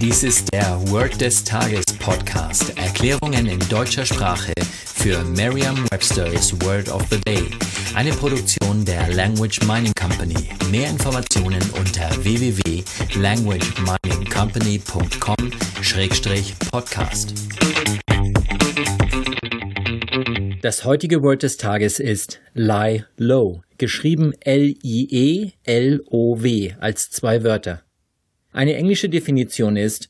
Dies ist der Word des Tages Podcast. Erklärungen in deutscher Sprache für Merriam-Webster's Word of the Day. Eine Produktion der Language Mining Company. Mehr Informationen unter www.languageminingcompany.com-podcast. Das heutige Word des Tages ist lie low, geschrieben L-I-E-L-O-W als zwei Wörter. Eine englische Definition ist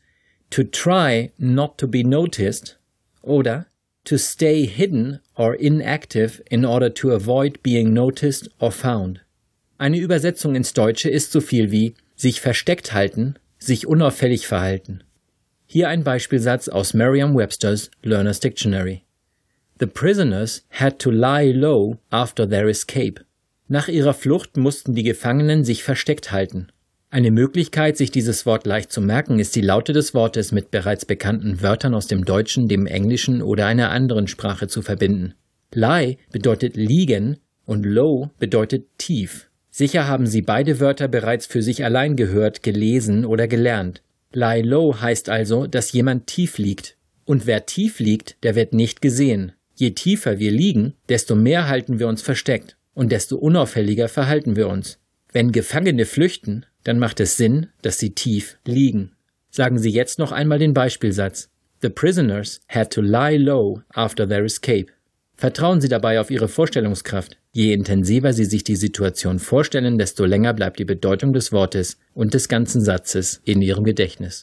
to try not to be noticed oder to stay hidden or inactive in order to avoid being noticed or found. Eine Übersetzung ins Deutsche ist so viel wie sich versteckt halten, sich unauffällig verhalten. Hier ein Beispielsatz aus Merriam-Webster's Learner's Dictionary. The prisoners had to lie low after their escape. Nach ihrer Flucht mussten die Gefangenen sich versteckt halten. Eine Möglichkeit, sich dieses Wort leicht zu merken, ist die Laute des Wortes mit bereits bekannten Wörtern aus dem Deutschen, dem Englischen oder einer anderen Sprache zu verbinden. Lie bedeutet liegen und low bedeutet tief. Sicher haben Sie beide Wörter bereits für sich allein gehört, gelesen oder gelernt. Lie low heißt also, dass jemand tief liegt. Und wer tief liegt, der wird nicht gesehen. Je tiefer wir liegen, desto mehr halten wir uns versteckt und desto unauffälliger verhalten wir uns. Wenn Gefangene flüchten, dann macht es Sinn, dass sie tief liegen. Sagen Sie jetzt noch einmal den Beispielsatz. The prisoners had to lie low after their escape. Vertrauen Sie dabei auf Ihre Vorstellungskraft. Je intensiver Sie sich die Situation vorstellen, desto länger bleibt die Bedeutung des Wortes und des ganzen Satzes in Ihrem Gedächtnis.